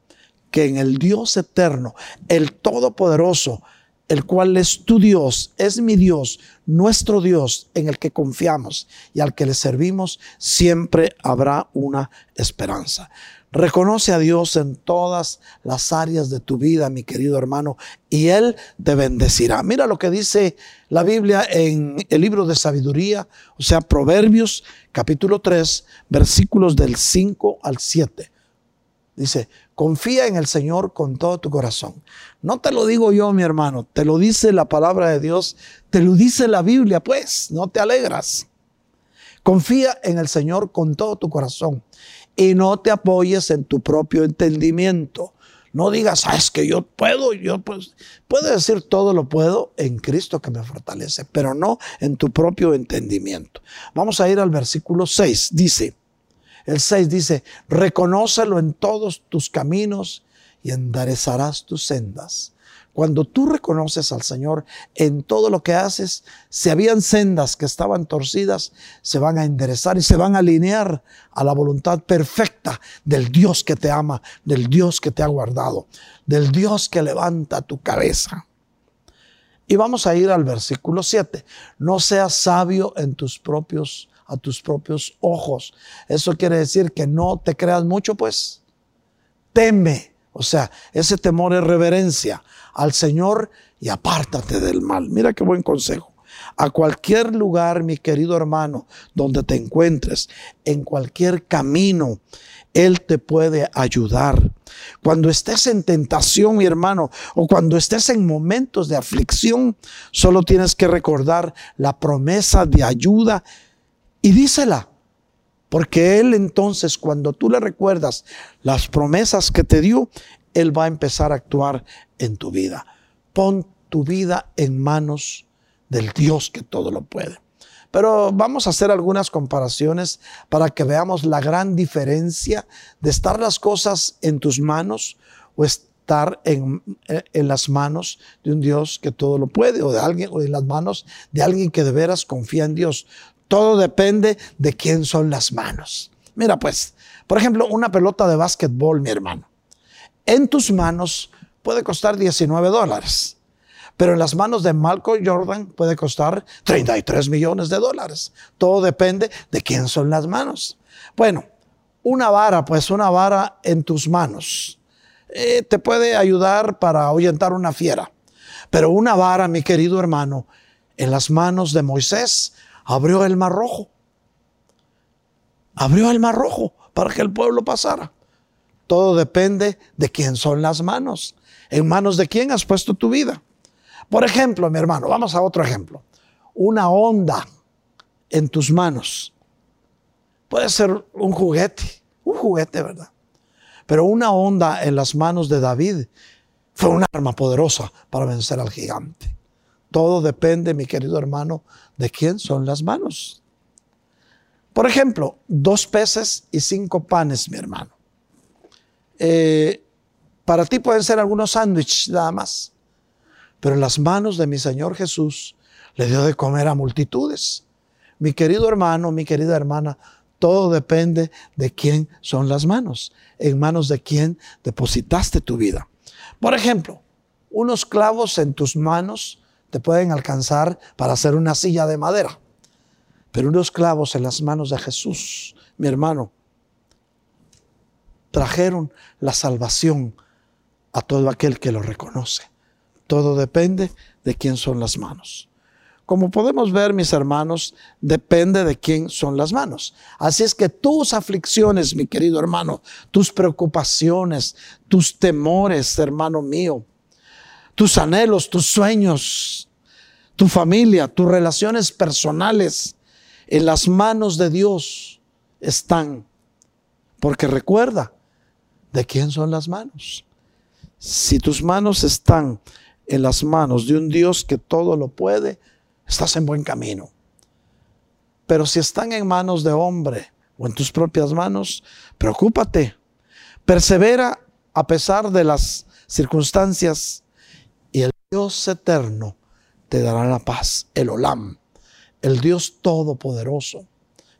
que en el Dios eterno, el Todopoderoso, el cual es tu Dios, es mi Dios, nuestro Dios en el que confiamos y al que le servimos, siempre habrá una esperanza. Reconoce a Dios en todas las áreas de tu vida, mi querido hermano, y Él te bendecirá. Mira lo que dice la Biblia en el libro de sabiduría, o sea, Proverbios capítulo 3, versículos del 5 al 7. Dice, confía en el Señor con todo tu corazón. No te lo digo yo, mi hermano, te lo dice la palabra de Dios, te lo dice la Biblia, pues, no te alegras. Confía en el Señor con todo tu corazón y no te apoyes en tu propio entendimiento. No digas, ah, es que yo puedo, yo pues, puedo decir todo lo puedo en Cristo que me fortalece, pero no en tu propio entendimiento. Vamos a ir al versículo 6. Dice, el 6 dice, reconócelo en todos tus caminos y enderezarás tus sendas. Cuando tú reconoces al Señor en todo lo que haces, si habían sendas que estaban torcidas, se van a enderezar y se van a alinear a la voluntad perfecta del Dios que te ama, del Dios que te ha guardado, del Dios que levanta tu cabeza. Y vamos a ir al versículo 7. No seas sabio en tus propios a tus propios ojos. Eso quiere decir que no te creas mucho, pues teme. O sea, ese temor es reverencia al Señor y apártate del mal. Mira qué buen consejo. A cualquier lugar, mi querido hermano, donde te encuentres, en cualquier camino, Él te puede ayudar. Cuando estés en tentación, mi hermano, o cuando estés en momentos de aflicción, solo tienes que recordar la promesa de ayuda y dísela. Porque Él entonces, cuando tú le recuerdas las promesas que te dio, él va a empezar a actuar en tu vida. Pon tu vida en manos del Dios que todo lo puede. Pero vamos a hacer algunas comparaciones para que veamos la gran diferencia de estar las cosas en tus manos o estar en, en, las manos de un Dios que todo lo puede o de alguien o en las manos de alguien que de veras confía en Dios. Todo depende de quién son las manos. Mira pues, por ejemplo, una pelota de básquetbol, mi hermano en tus manos puede costar 19 dólares, pero en las manos de Malcolm Jordan puede costar 33 millones de dólares. Todo depende de quién son las manos. Bueno, una vara, pues una vara en tus manos, eh, te puede ayudar para ahuyentar una fiera. Pero una vara, mi querido hermano, en las manos de Moisés abrió el mar rojo. Abrió el mar rojo para que el pueblo pasara. Todo depende de quién son las manos. ¿En manos de quién has puesto tu vida? Por ejemplo, mi hermano, vamos a otro ejemplo. Una onda en tus manos. Puede ser un juguete, un juguete, ¿verdad? Pero una onda en las manos de David fue un arma poderosa para vencer al gigante. Todo depende, mi querido hermano, de quién son las manos. Por ejemplo, dos peces y cinco panes, mi hermano. Eh, para ti pueden ser algunos sándwiches nada más, pero en las manos de mi Señor Jesús le dio de comer a multitudes. Mi querido hermano, mi querida hermana, todo depende de quién son las manos, en manos de quién depositaste tu vida. Por ejemplo, unos clavos en tus manos te pueden alcanzar para hacer una silla de madera, pero unos clavos en las manos de Jesús, mi hermano, trajeron la salvación a todo aquel que lo reconoce. Todo depende de quién son las manos. Como podemos ver, mis hermanos, depende de quién son las manos. Así es que tus aflicciones, mi querido hermano, tus preocupaciones, tus temores, hermano mío, tus anhelos, tus sueños, tu familia, tus relaciones personales, en las manos de Dios están. Porque recuerda, ¿de quién son las manos? Si tus manos están en las manos de un Dios que todo lo puede, estás en buen camino. Pero si están en manos de hombre o en tus propias manos, preocúpate. Persevera a pesar de las circunstancias Dios eterno te dará la paz, el Olam, el Dios todopoderoso,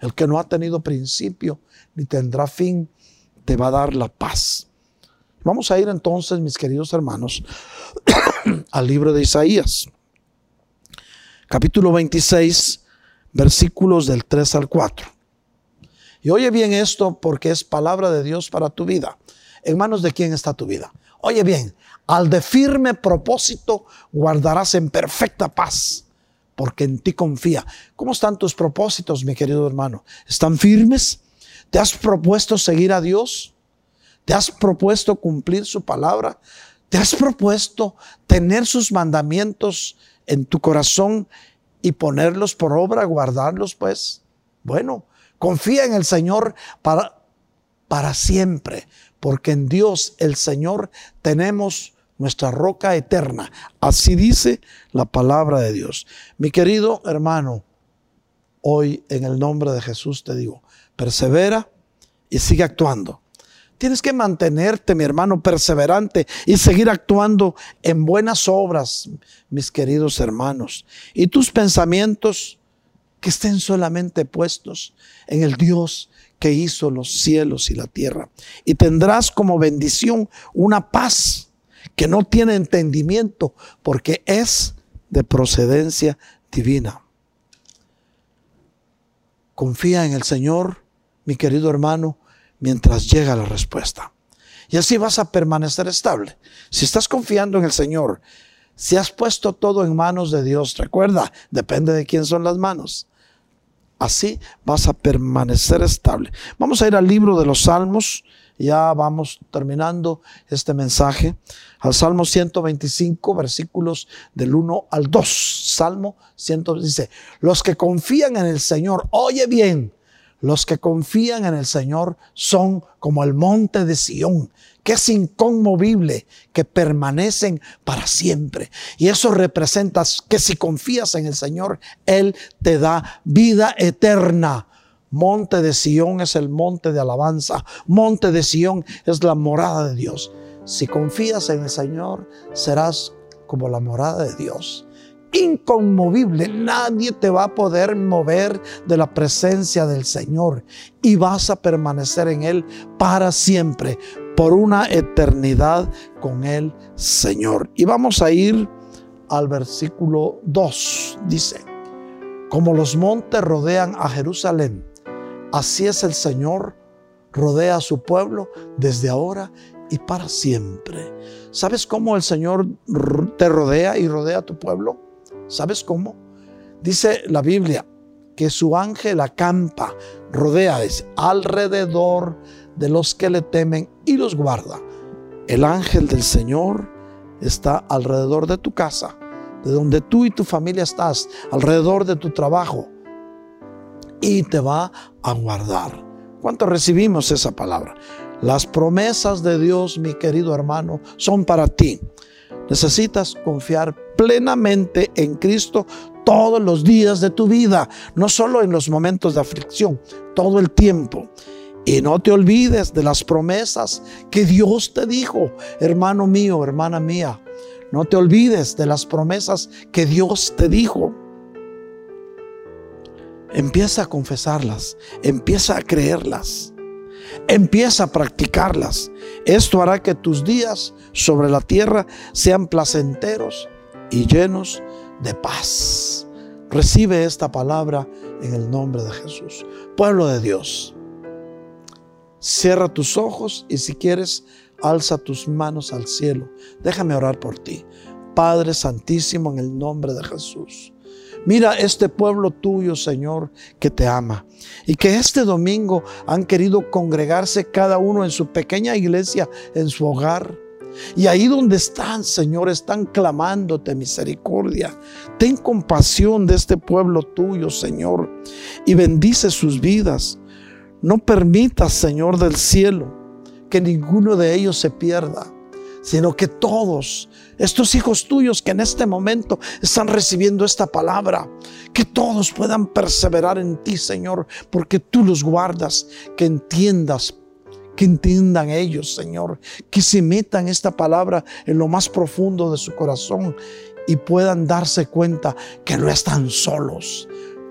el que no ha tenido principio ni tendrá fin, te va a dar la paz. Vamos a ir entonces, mis queridos hermanos, (coughs) al libro de Isaías, capítulo 26, versículos del 3 al 4. Y oye bien esto porque es palabra de Dios para tu vida. ¿En manos de quién está tu vida? Oye bien, al de firme propósito guardarás en perfecta paz, porque en ti confía. ¿Cómo están tus propósitos, mi querido hermano? ¿Están firmes? ¿Te has propuesto seguir a Dios? ¿Te has propuesto cumplir su palabra? ¿Te has propuesto tener sus mandamientos en tu corazón y ponerlos por obra, guardarlos pues? Bueno, confía en el Señor para, para siempre, porque en Dios el Señor tenemos nuestra roca eterna. Así dice la palabra de Dios. Mi querido hermano, hoy en el nombre de Jesús te digo, persevera y sigue actuando. Tienes que mantenerte, mi hermano, perseverante y seguir actuando en buenas obras, mis queridos hermanos. Y tus pensamientos que estén solamente puestos en el Dios que hizo los cielos y la tierra. Y tendrás como bendición una paz que no tiene entendimiento porque es de procedencia divina. Confía en el Señor, mi querido hermano, mientras llega la respuesta. Y así vas a permanecer estable. Si estás confiando en el Señor, si has puesto todo en manos de Dios, recuerda, depende de quién son las manos. Así vas a permanecer estable. Vamos a ir al libro de los Salmos. Ya vamos terminando este mensaje. Al Salmo 125, versículos del 1 al 2. Salmo 100 dice, los que confían en el Señor, oye bien, los que confían en el Señor son como el monte de Sión, que es inconmovible, que permanecen para siempre. Y eso representa que si confías en el Señor, Él te da vida eterna. Monte de Sión es el monte de alabanza. Monte de Sión es la morada de Dios. Si confías en el Señor, serás como la morada de Dios inconmovible. Nadie te va a poder mover de la presencia del Señor y vas a permanecer en Él para siempre, por una eternidad con el Señor. Y vamos a ir al versículo 2. Dice, como los montes rodean a Jerusalén, así es el Señor, rodea a su pueblo desde ahora y para siempre. ¿Sabes cómo el Señor te rodea y rodea a tu pueblo? ¿Sabes cómo? Dice la Biblia que su ángel acampa, rodea alrededor de los que le temen y los guarda. El ángel del Señor está alrededor de tu casa, de donde tú y tu familia estás, alrededor de tu trabajo, y te va a guardar. ¿Cuánto recibimos esa palabra? Las promesas de Dios, mi querido hermano, son para ti. Necesitas confiar plenamente en Cristo todos los días de tu vida, no solo en los momentos de aflicción, todo el tiempo. Y no te olvides de las promesas que Dios te dijo, hermano mío, hermana mía. No te olvides de las promesas que Dios te dijo. Empieza a confesarlas, empieza a creerlas. Empieza a practicarlas. Esto hará que tus días sobre la tierra sean placenteros y llenos de paz. Recibe esta palabra en el nombre de Jesús. Pueblo de Dios, cierra tus ojos y si quieres, alza tus manos al cielo. Déjame orar por ti. Padre Santísimo, en el nombre de Jesús. Mira este pueblo tuyo, Señor, que te ama. Y que este domingo han querido congregarse cada uno en su pequeña iglesia, en su hogar. Y ahí donde están, Señor, están clamándote misericordia. Ten compasión de este pueblo tuyo, Señor, y bendice sus vidas. No permitas, Señor del cielo, que ninguno de ellos se pierda sino que todos, estos hijos tuyos que en este momento están recibiendo esta palabra, que todos puedan perseverar en ti, Señor, porque tú los guardas, que entiendas que entiendan ellos, Señor, que se metan esta palabra en lo más profundo de su corazón y puedan darse cuenta que no están solos,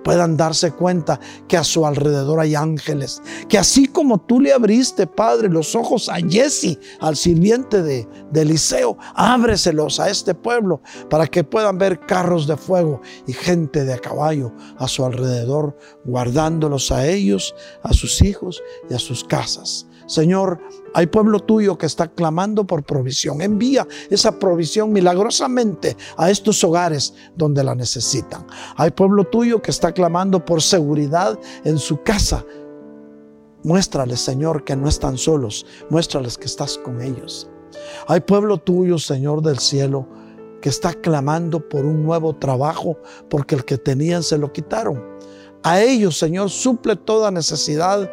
puedan darse cuenta que a su alrededor hay ángeles, que así como tú le abriste, Padre, los ojos a Jesse, al sirviente de, de Eliseo, ábreselos a este pueblo para que puedan ver carros de fuego y gente de a caballo a su alrededor, guardándolos a ellos, a sus hijos y a sus casas. Señor, hay pueblo tuyo que está clamando por provisión. Envía esa provisión milagrosamente a estos hogares donde la necesitan. Hay pueblo tuyo que está clamando por seguridad en su casa. Muéstrales, Señor, que no están solos. Muéstrales que estás con ellos. Hay pueblo tuyo, Señor del cielo, que está clamando por un nuevo trabajo porque el que tenían se lo quitaron. A ellos, Señor, suple toda necesidad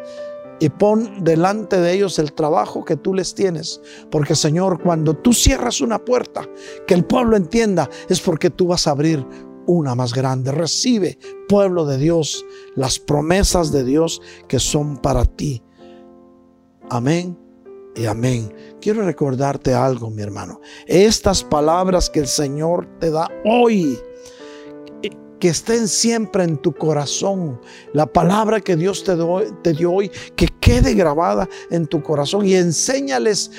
y pon delante de ellos el trabajo que tú les tienes. Porque Señor, cuando tú cierras una puerta, que el pueblo entienda, es porque tú vas a abrir una más grande. Recibe, pueblo de Dios, las promesas de Dios que son para ti. Amén y amén. Quiero recordarte algo, mi hermano. Estas palabras que el Señor te da hoy que estén siempre en tu corazón. La palabra que Dios te, te dio hoy, que quede grabada en tu corazón y enséñales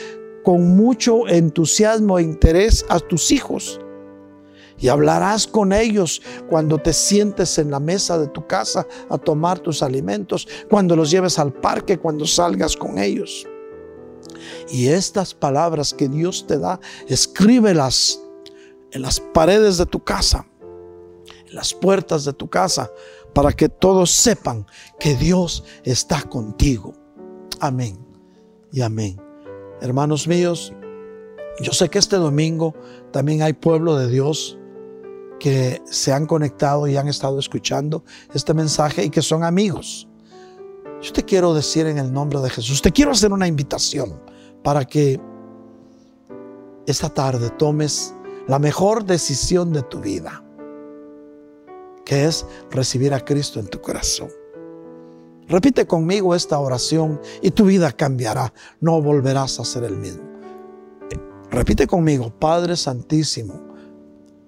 con mucho entusiasmo e interés a tus hijos. Y hablarás con ellos cuando te sientes en la mesa de tu casa a tomar tus alimentos, cuando los lleves al parque, cuando salgas con ellos. Y estas palabras que Dios te da, escríbelas en las paredes de tu casa las puertas de tu casa para que todos sepan que Dios está contigo. Amén y amén. Hermanos míos, yo sé que este domingo también hay pueblo de Dios que se han conectado y han estado escuchando este mensaje y que son amigos. Yo te quiero decir en el nombre de Jesús, te quiero hacer una invitación para que esta tarde tomes la mejor decisión de tu vida que es recibir a Cristo en tu corazón. Repite conmigo esta oración y tu vida cambiará. No volverás a ser el mismo. Repite conmigo, Padre Santísimo,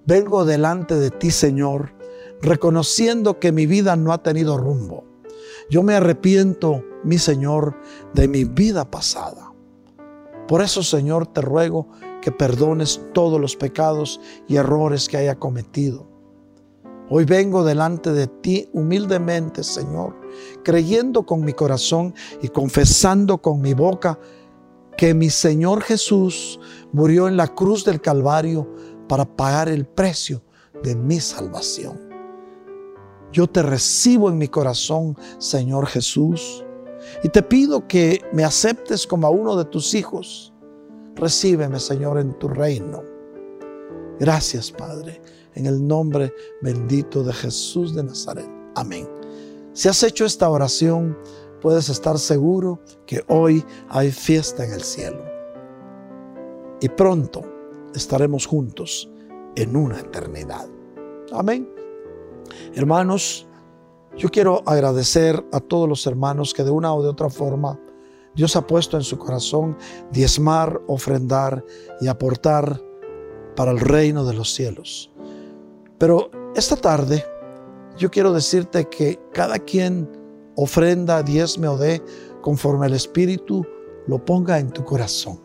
vengo delante de ti, Señor, reconociendo que mi vida no ha tenido rumbo. Yo me arrepiento, mi Señor, de mi vida pasada. Por eso, Señor, te ruego que perdones todos los pecados y errores que haya cometido Hoy vengo delante de ti humildemente, Señor, creyendo con mi corazón y confesando con mi boca que mi Señor Jesús murió en la cruz del Calvario para pagar el precio de mi salvación. Yo te recibo en mi corazón, Señor Jesús, y te pido que me aceptes como a uno de tus hijos. Recíbeme, Señor, en tu reino. Gracias, Padre en el nombre bendito de Jesús de Nazaret. Amén. Si has hecho esta oración, puedes estar seguro que hoy hay fiesta en el cielo. Y pronto estaremos juntos en una eternidad. Amén. Hermanos, yo quiero agradecer a todos los hermanos que de una o de otra forma Dios ha puesto en su corazón diezmar, ofrendar y aportar para el reino de los cielos. Pero esta tarde yo quiero decirte que cada quien ofrenda, diezme o dé conforme el Espíritu lo ponga en tu corazón.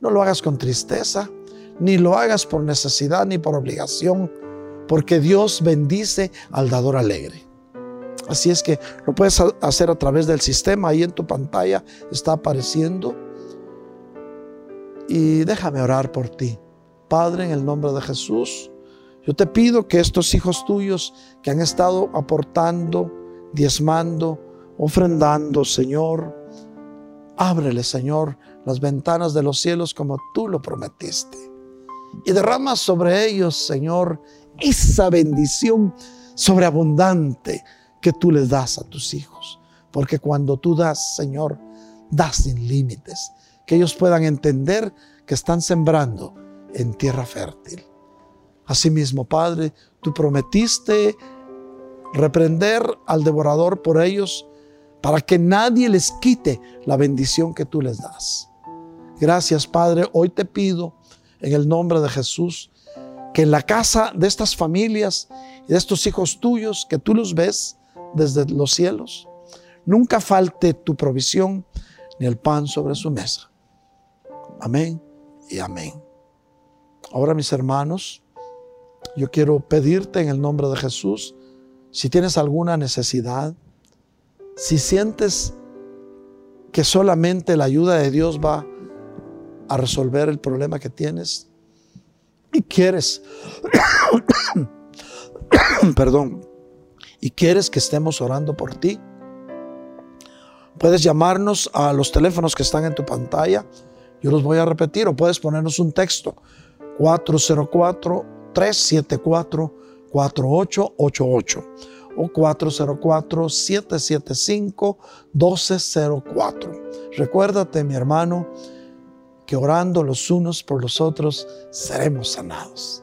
No lo hagas con tristeza, ni lo hagas por necesidad ni por obligación, porque Dios bendice al dador alegre. Así es que lo puedes hacer a través del sistema, ahí en tu pantalla está apareciendo. Y déjame orar por ti. Padre, en el nombre de Jesús, yo te pido que estos hijos tuyos que han estado aportando, diezmando, ofrendando, Señor, ábrele, Señor, las ventanas de los cielos como tú lo prometiste. Y derrama sobre ellos, Señor, esa bendición sobreabundante que tú les das a tus hijos. Porque cuando tú das, Señor, das sin límites. Que ellos puedan entender que están sembrando en tierra fértil. Asimismo, Padre, tú prometiste reprender al devorador por ellos para que nadie les quite la bendición que tú les das. Gracias, Padre. Hoy te pido en el nombre de Jesús que en la casa de estas familias y de estos hijos tuyos, que tú los ves desde los cielos, nunca falte tu provisión ni el pan sobre su mesa. Amén y amén. Ahora, mis hermanos, yo quiero pedirte en el nombre de Jesús, si tienes alguna necesidad, si sientes que solamente la ayuda de Dios va a resolver el problema que tienes y quieres, (coughs) perdón, y quieres que estemos orando por ti, puedes llamarnos a los teléfonos que están en tu pantalla. Yo los voy a repetir o puedes ponernos un texto 404 374-4888 o 404-775-1204. Recuérdate, mi hermano, que orando los unos por los otros seremos sanados.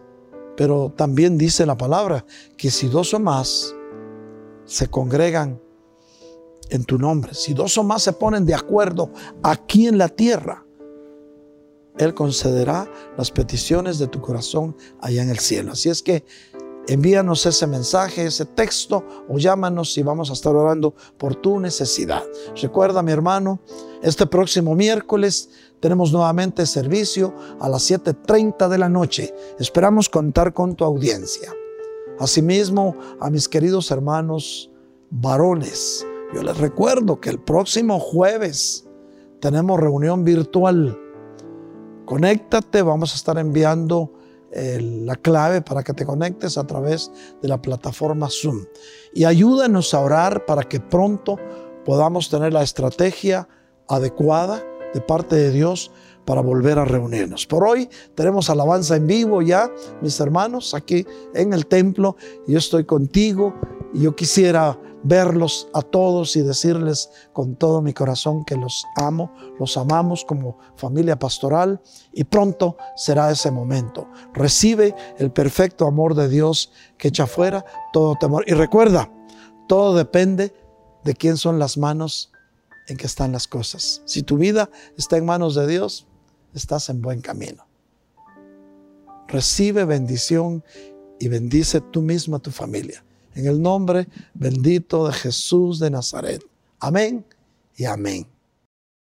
Pero también dice la palabra que si dos o más se congregan en tu nombre, si dos o más se ponen de acuerdo aquí en la tierra, él concederá las peticiones de tu corazón allá en el cielo. Así es que envíanos ese mensaje, ese texto o llámanos y vamos a estar orando por tu necesidad. Recuerda, mi hermano, este próximo miércoles tenemos nuevamente servicio a las 7.30 de la noche. Esperamos contar con tu audiencia. Asimismo, a mis queridos hermanos varones, yo les recuerdo que el próximo jueves tenemos reunión virtual Conéctate, vamos a estar enviando eh, la clave para que te conectes a través de la plataforma Zoom. Y ayúdanos a orar para que pronto podamos tener la estrategia adecuada de parte de Dios para volver a reunirnos. Por hoy tenemos alabanza en vivo ya, mis hermanos, aquí en el templo. Yo estoy contigo y yo quisiera verlos a todos y decirles con todo mi corazón que los amo, los amamos como familia pastoral y pronto será ese momento. Recibe el perfecto amor de Dios que echa fuera todo temor. Y recuerda, todo depende de quién son las manos en que están las cosas. Si tu vida está en manos de Dios, estás en buen camino. Recibe bendición y bendice tú misma a tu familia en el nombre bendito de Jesús de Nazaret. Amén y amén.